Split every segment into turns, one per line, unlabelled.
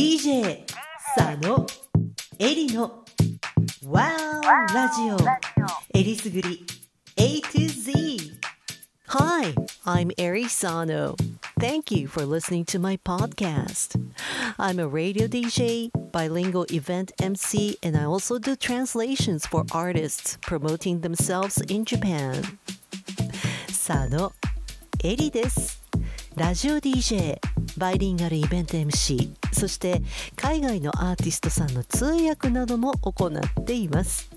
DJ 佐野エリの Wow ラジオえりすぐり A to Z Hi, I'm Eri Sano. Thank you for listening to my podcast. I'm a radio DJ, bilingual event MC, and I also do translations for artists promoting themselves in Japan. 佐野エリです。ラジオ DJ、バイリンガルイベント MC、 そして海外のアーティストさんの通訳なども行っています。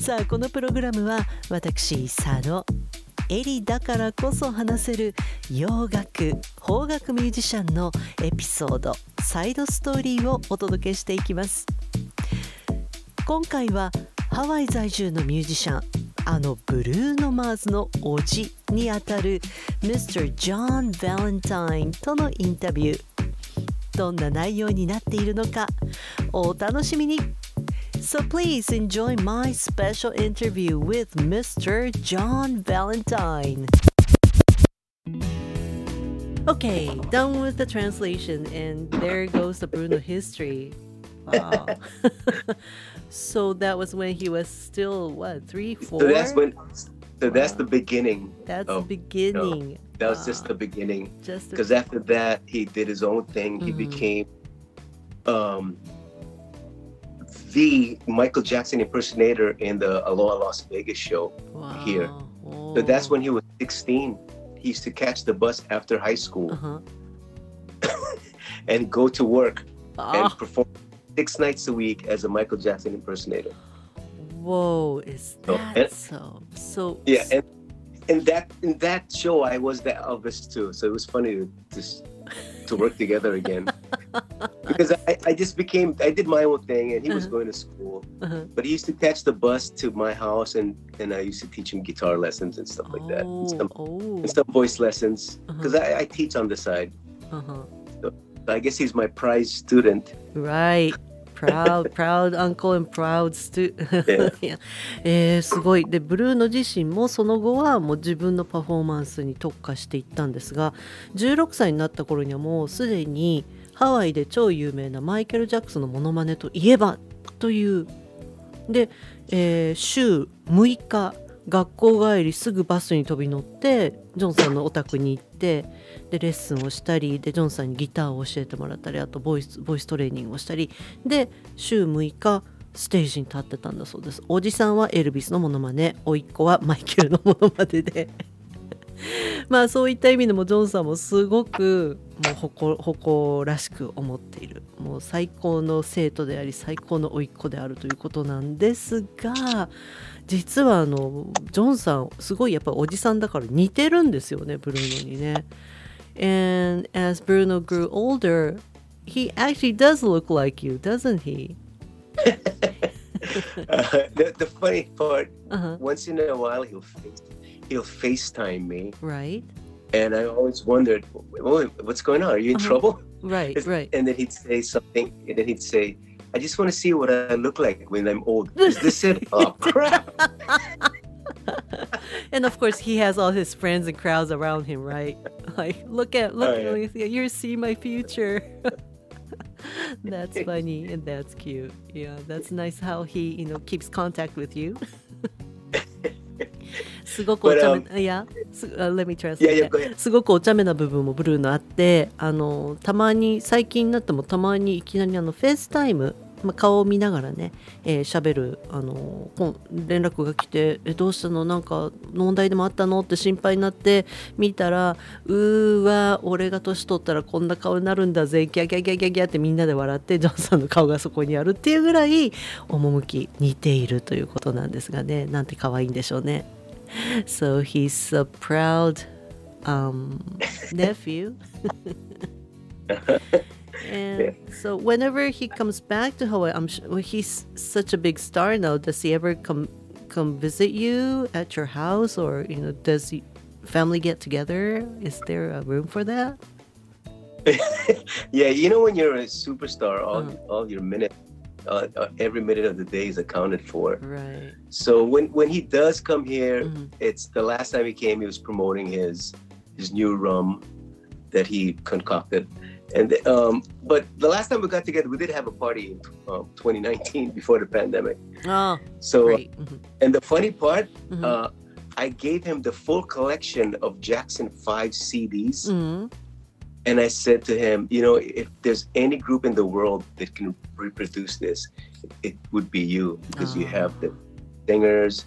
さあこのプログラムは私佐野エリだからこそ話せる洋楽邦楽ミュージシャンのエピソードサイドストーリーをお届けしていきます今回はハワイ在住のミュージシャンあのブルーノ・マーズのおじにあたる Mr. ジョン・バレンタインとのインタビューどんな内容になっているのかお楽しみに So please enjoy my special interview with Mr. John Valentine. Okay, done with the translation, and there goes the Bruno history. Wow. so that was when he was still what three, four.
So that's when. So that's
Wow.
the beginning.
That's the
oh,
beginning.
that was just the beginning.
Just the-
Because after that, he did his own thing. He
Mhm.
became um, the Michael Jackson impersonator in the Aloha Las Vegas show.
wow.
here. So that's when he was 16. He used to catch the bus after high school
Uh-huh.
and go to work and
Ah,
perform six nights a week as a Michael Jackson impersonator.
whoa! Is
So,
that
and-
so? So
Yeah, and in that in that show, I was the Elvis too. So it was funny to just to work together again because I, I just became I did my own thing and he was
Uh-huh.
going to school,
uh-huh.
but he used to catch the bus to my house and and I used to teach him guitar lessons and stuff like that, and
Oh,
some,
oh.
and some voice lessons
Uh-huh.
because I, I teach on the side.
Uh-huh.
So I guess he's my prize student.
Right. Proud, proud uncle and proud stu えーすごい。でブルーノ自身もその後はもう自分のパフォーマンスに特化していったんですが16歳になった頃にはもうすでにハワイで超有名なマイケル・ジャクソンのモノマネといえばという。で、えー週6日学校帰りすぐバスに飛び乗ってジョンさんのお宅に行ってでレッスンをしたりでジョンさんにギターを教えてもらったりあとボイスボイストレーニングをしたりで週6日ステージに立ってたんだそうです。おじさんはエルビスのモノマネ甥っ子はマイケルのモノマネで。まあそういった意味でもジョンさんもすごくもう誇誇らしく思っているもう最高の生徒であり最高の甥っ子であるということなんですが実はあのジョンさんすごいやっぱりおじさんだから似てるんですよねブルーノにね。And as Bruno grew older, he actually does look like you, doesn't he?
Uh, the, the funny part,
Uh-huh.
once in a while he'll face, he'll FaceTime me,
Right,
and I always wondered, "Oh, what's going on? Are you in
Uh-huh.
trouble?"
right, right.
And then he'd say something, and then he'd say, "I just want to see what I look like when I'm old." Is this it? oh crap!
And of course, he has all his friends and crowds around him, right? Like, look at, look,
Oh, yeah.
at me, you see my future. that's funny and that's cute. Yeah, that's nice how he, you know, keeps contact with you. すごくお茶目、いや、す uh, let me translate. すごくお茶目な部分もブルーのあってあのたまに最近になってもたまにいきなりあのフェイスタイム、まあ、顔を見ながらね喋、えー喋るあのこん連絡が来て「えどうしたの？なんか問題でもあったの?」って心配になって見たら「うーわ俺が年取ったらこんな顔になるんだぜギャギャギャギャギャ」ってみんなで笑ってジョンさんの顔がそこにあるっていうぐらい趣似ているということなんですがねなんて可愛いんでしょうね。So he's a proud um, nephew. and so whenever he comes back to Hawaii, I'm sure well, he's such a big star now. Does he ever come come visit you at your house, or you know, does he family get together? Is there a room for that?
yeah, you know when you're a superstar, all
Uh-huh.
all your minute, uh, uh, every minute of the day is accounted for.
Right.
So when when he does come here,
Mhm.
it's the last time he came, he was promoting his his new rum that he concocted, And um, but the last time we got together, we did have a party in um, 2019 before the pandemic.
Oh,
So,
great. Mhm,
and the funny part,
mhm.
uh, I gave him the full collection of Jackson 5 CDs. And I said to him, you know, if there's any group in the world that can reproduce this, it would be you because you
Ah.
have the singers.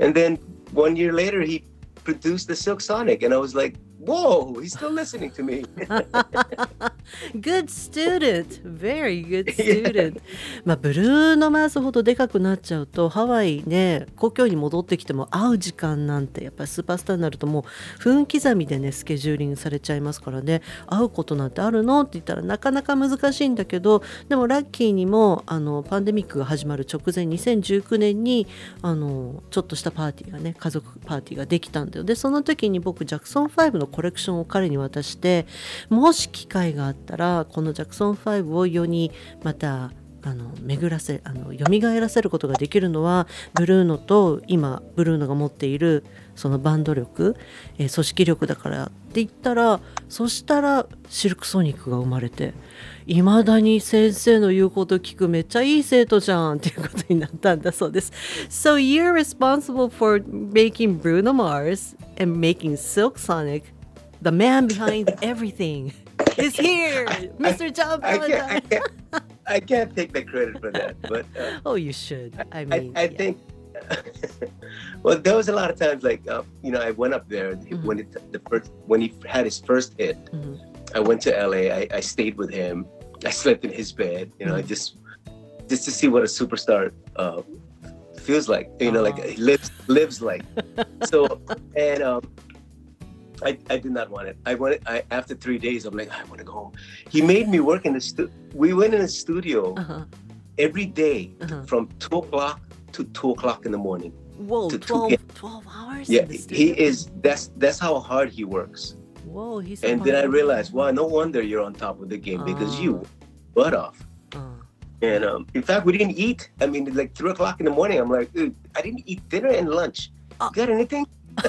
And then one year later, he produced the Silk Sonic, and I was like, whoa, he's still listening to me.
good student. Very good student. まあブルーノ・マーズほどでかくなっちゃうとハワイね故郷に戻ってきても会う時間なんてやっぱりスーパースターになるともう分刻みでねスケジューリングされちゃいますからね。会うことなんてあるのって言ったらなかなか難しいんだけどでもラッキーにもあのパンデミックが始まる直前2019年にあのちょっとしたパーティーがね家族パーティーができたんだよ。でその時に僕ジャクソン5のコレクションを彼に渡してもし機会があったらこのジャクソン5を世にまたあの巡らせあの蘇らせることができるのはブルーノと今ブルーノが持っているそのバンド力、えー組織力だからって言ったらそしたらシルクソニックが生まれていまだに先生の言うこと聞くめっちゃいい生徒じゃんっていうことになったんだそうです。So you're responsible for making Bruno Mars and making Silk Sonic the man behind everything is here, Mr. John
I can't, I can't, I can't take the credit for that. But uh,
Oh, you should. I
I,
mean,
I
yeah.
think, well, there was a lot of times like, uh, you know, I went up there
Mhm.
when it, the first, when he had his first hit.
Mhm.
I went to LA. I, I stayed with him. I slept in his bed. You know, I
Mhm.
just just to see what a superstar uh, feels like. You know, like
Aw.
he lives lives like. so and um, I I did not want it. I wanted. I after three days, I'm like, I want to go home. He made me work in the stu. We went in the studio
Uh-huh.
every day
Uh-huh.
from two o'clock to two o'clock in the morning.
Whoa,
to- to
12, 12 hours?
Yeah,
in the
he is. That's that's how hard he works.
Whoa, he's
And then I realized, wow, no wonder you're on top of the game because you
Ah.
butt off.
Uh,
And um, in fact, we didn't eat. I mean, like three o'clock in the morning. I'm like, dude, I didn't eat dinner and lunch.
Oh.
Got anything?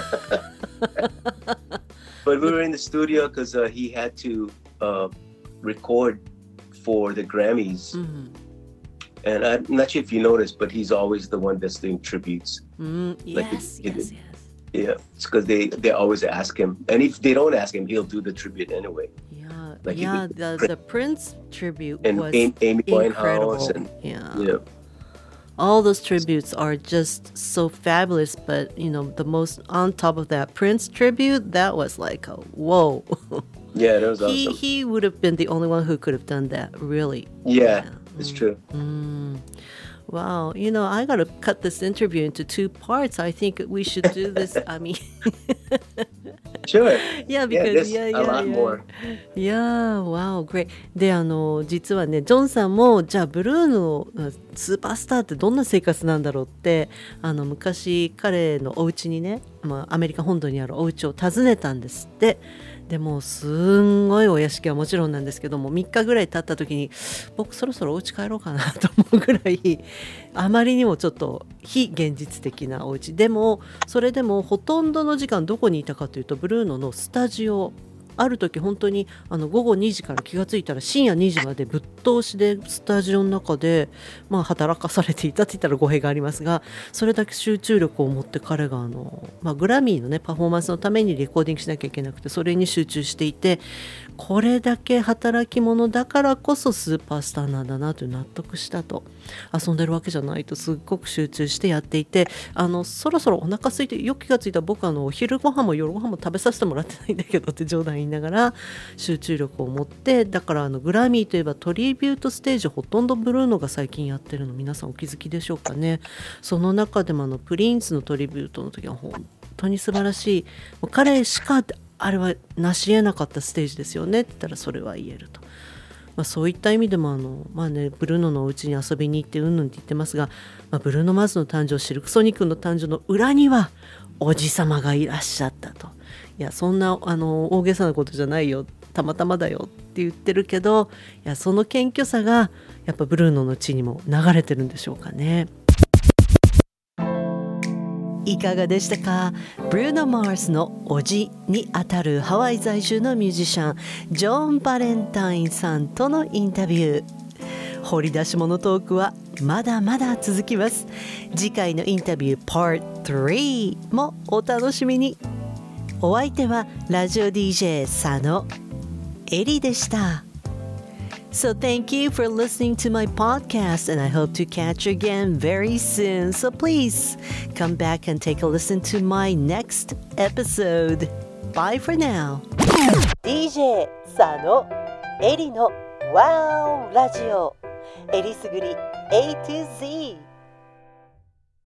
but we were in the studio because uh, he had to uh, record for the Grammys.
mhm.
And I'm not sure if you noticed, but he's always the one that's doing tributes.
Mm,
Like
yes,
it-
yes, yes.
Yeah, it's because they they always ask him, and if they don't ask him, he'll do the tribute anyway.
Yeah,
Like
yeah. The,
Prin-
the Prince tribute
And
was
Amy, Amy Winehouse, and
yeah.
yeah,
all those tributes are just so fabulous. But you know, the most on top of that Prince tribute, that was like a whoa.
yeah, that was
he
awesome.
he would have been the only one who could have done that. Really.
Yeah, it's
Mm.
true.
Mm. Wow, you know, I gotta cut this interview into two parts. I think we should do this. I mean,
Sure.
yeah,
Yeah,
because
there's
yeah,
a
yeah,
lot
yeah.
more.
いやー、わお、グレイ。で、あの、実はね、ジョンさんも、じゃあ、ブルーのうんスーパースターってどんな生活なんだろうって、あの、昔、彼のお家にね、まあ、アメリカ本土にあるお家を訪ねたんですって。でもすんごいお屋敷はもちろんなんですけども3日ぐらい経った時に僕そろそろお家帰ろうかなと思うぐらいあまりにもちょっと非現実的なお家。でもそれでもほとんどの時間どこにいたかというとブルーノのスタジオある時本当にあの午後2時から気がついたら深夜2時までぶっ通しでスタジオの中で、まあ、働かされていたって言ったら語弊がありますがそれだけ集中力を持って彼があの、まあ、グラミーのねパフォーマンスのためにレコーディングしなきゃいけなくてそれに集中していてこれだけ働き者だからこそスーパースターなんだなと納得したと。遊んでるわけじゃないとすっごく集中してやっていてあのそろそろお腹空いてよく気がついたら僕あのお昼ご飯も夜ご飯も食べさせてもらってないんだけどって冗談言いながら集中力を持ってだからあのグラミーといえばトリビュートステージほとんどブルーノが最近やってるの皆さんお気づきでしょうかね。その中でもあのプリンスのトリビュートの時は本当に素晴らしい。もう彼しかあれは成し得なかったステージですよねって言ったらそれは言えると。まあ、そういった意味でもあの、まあね、ブルーノのお家に遊びに行ってうんぬんって言ってますが、まあ、ブルーノ・マーズの誕生シルクソニックの誕生の裏にはおじさまがいらっしゃったと。いやそんなあの大げさなことじゃないよ。たまたまだよ。って言ってるけどいやその謙虚さがやっぱブルーノの血にも流れてるんでしょうかね。いかがでしたか？ブルーノ・マースのおじにあたるハワイ在住のミュージシャンジョン・バレンタインさんとのインタビュー。掘り出し物トークはまだまだ続きます。次回のインタビュー Part 3もお楽しみに。お相手はラジオ DJ 佐野エリでした So thank you for listening to my podcast and I hope to catch you again very soon. So please come back and take a listen to my next episode. Bye for now. DJ 佐野エリの Wow ラジオえりすぐり A to Z